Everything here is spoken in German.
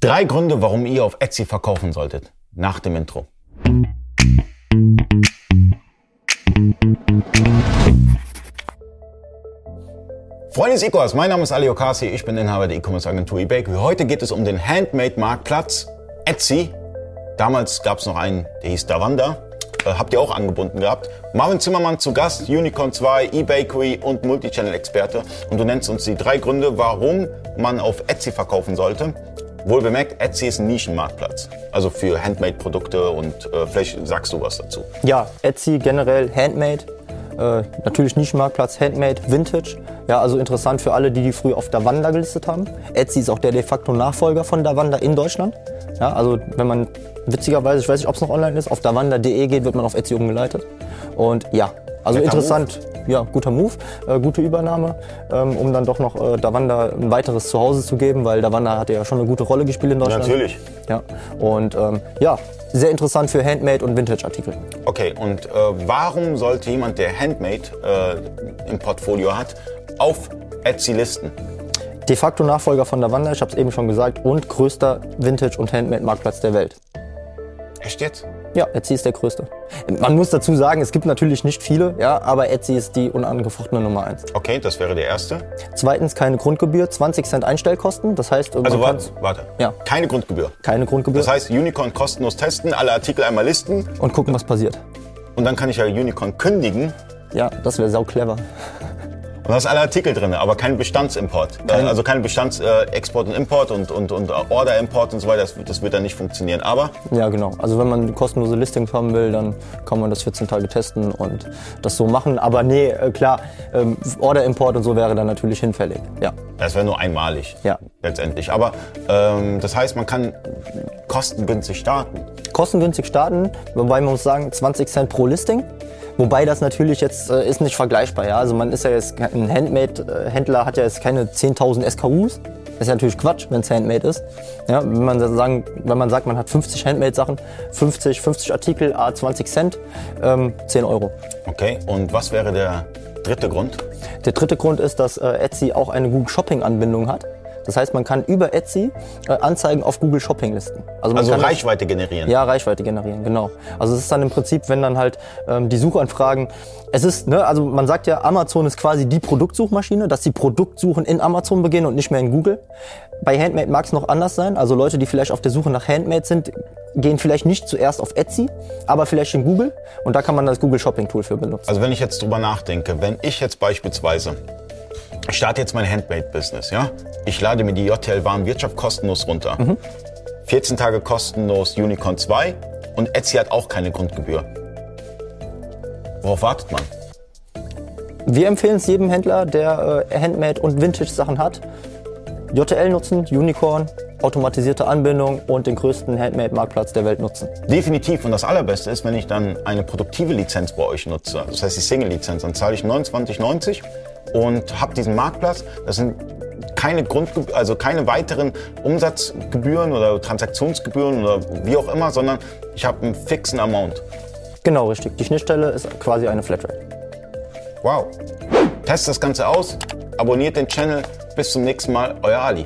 Drei Gründe, warum ihr auf Etsy verkaufen solltet. Nach dem Intro. Freunde des E-Commerce, mein Name ist Ali Okasi, ich bin Inhaber der E-Commerce Agentur eBakery. Heute geht es um den Handmade-Marktplatz Etsy. Damals gab es noch einen, der hieß Davanda. Äh, habt ihr auch angebunden gehabt. Marvin Zimmermann zu Gast, Unicorn 2, eBakery und Multichannel-Experte. Und du nennst uns die drei Gründe, warum man auf Etsy verkaufen sollte. Wohl bemerkt, Etsy ist ein Nischenmarktplatz. Also für Handmade-Produkte und äh, vielleicht sagst du was dazu. Ja, Etsy generell Handmade. Äh, natürlich Nischenmarktplatz, Handmade, Vintage. Ja, also interessant für alle, die die früher auf Davanda gelistet haben. Etsy ist auch der de facto Nachfolger von Davanda in Deutschland. Ja, also wenn man witzigerweise, ich weiß nicht, ob es noch online ist, auf davanda.de geht, wird man auf Etsy umgeleitet. Und ja, also Netter interessant, ja, guter Move, äh, gute Übernahme, ähm, um dann doch noch äh, Davanda ein weiteres Zuhause zu geben, weil Davanda hatte ja schon eine gute Rolle gespielt in Deutschland. Natürlich. Ja, und ähm, ja, sehr interessant für Handmade und Vintage-Artikel. Okay, und äh, warum sollte jemand, der Handmade äh, im Portfolio hat, auf Etsy listen? De facto Nachfolger von Davanda, ich habe es eben schon gesagt, und größter Vintage- und Handmade-Marktplatz der Welt. Echt jetzt? Ja, Etsy ist der größte. Man muss dazu sagen, es gibt natürlich nicht viele, ja, aber Etsy ist die unangefochtene Nummer eins. Okay, das wäre der erste. Zweitens keine Grundgebühr, 20 Cent Einstellkosten. Das heißt, Also warte, warte. Ja. Keine Grundgebühr. keine Grundgebühr Das heißt, Unicorn kostenlos testen, alle Artikel einmal listen und gucken, was passiert. und dann kann ich ja Unicorn kündigen Ja, das wäre sau clever. Und da ist alle Artikel drin, aber kein Bestandsimport. Kein- also kein Bestandsexport und Import und, und, und Order-Import und so weiter, das, das wird dann nicht funktionieren. Aber Ja, genau. Also wenn man kostenlose Listings haben will, dann kann man das 14 Tage testen und das so machen. Aber nee, äh, klar, ähm, Order-Import und so wäre dann natürlich hinfällig. Ja. das wäre nur einmalig Ja. letztendlich. Aber ähm, das heißt, man kann kostengünstig starten. Kostengünstig starten, wobei man muss sagen, 20 Cent pro Listing. Wobei das natürlich jetzt äh, ist nicht vergleichbar. Ja? Also man ist ja jetzt ein Handmade-Händler hat ja jetzt keine 10.000 SKUs. Das ist ja natürlich Quatsch, wenn es Handmade ist. Ja, wenn, man sagen, wenn man sagt, man hat 50 Handmade-Sachen, 50, 50 Artikel, a 20 Cent, ähm, 10 Euro. Okay, und was wäre der dritte Grund? Der dritte Grund ist, dass äh, Etsy auch eine Google Shopping-Anbindung hat. Das heißt, man kann über Etsy äh, Anzeigen auf Google Shopping listen. man Also kann Reichweite generieren. Ja, Reichweite generieren, genau. Also es ist dann im Prinzip, wenn dann halt ähm, die Suchanfragen, es ist, ne, also man sagt ja, Amazon ist quasi die Produktsuchmaschine, dass die Produktsuchen in Amazon beginnen und nicht mehr in Google. Bei Handmade mag es noch anders sein. Also Leute, die vielleicht auf der Suche nach Handmade sind, gehen vielleicht nicht zuerst auf Etsy, aber vielleicht in Google. Und da kann man das Google Shopping Tool für benutzen. Also wenn ich jetzt drüber nachdenke, wenn ich jetzt beispielsweise, ich starte jetzt mein Handmade-Business, ja? Ich lade mir die JTL Warenwirtschaft kostenlos runter. 14 Tage kostenlos Unicorn 2 und Etsy hat auch keine Grundgebühr. Worauf wartet man? Wir empfehlen es jedem Händler, der äh, Handmade und Vintage Sachen hat. JTL nutzen, Unicorn, automatisierte Anbindung und den größten Handmade-Marktplatz der Welt nutzen. Definitiv. Und das Allerbeste ist, wenn ich dann eine produktive Lizenz bei euch nutze, das heißt die Single-Lizenz, dann zahle ich 29,90 und habe diesen Marktplatz. Das sind keine Grund, also keine weiteren Umsatzgebühren oder Transaktionsgebühren oder wie auch immer, sondern ich habe einen fixen Amount. Genau, richtig. Die Schnittstelle ist quasi eine Flatrate. Wow. Testet das Ganze aus, abonniert den Channel. Bis zum nächsten Mal, euer Ali.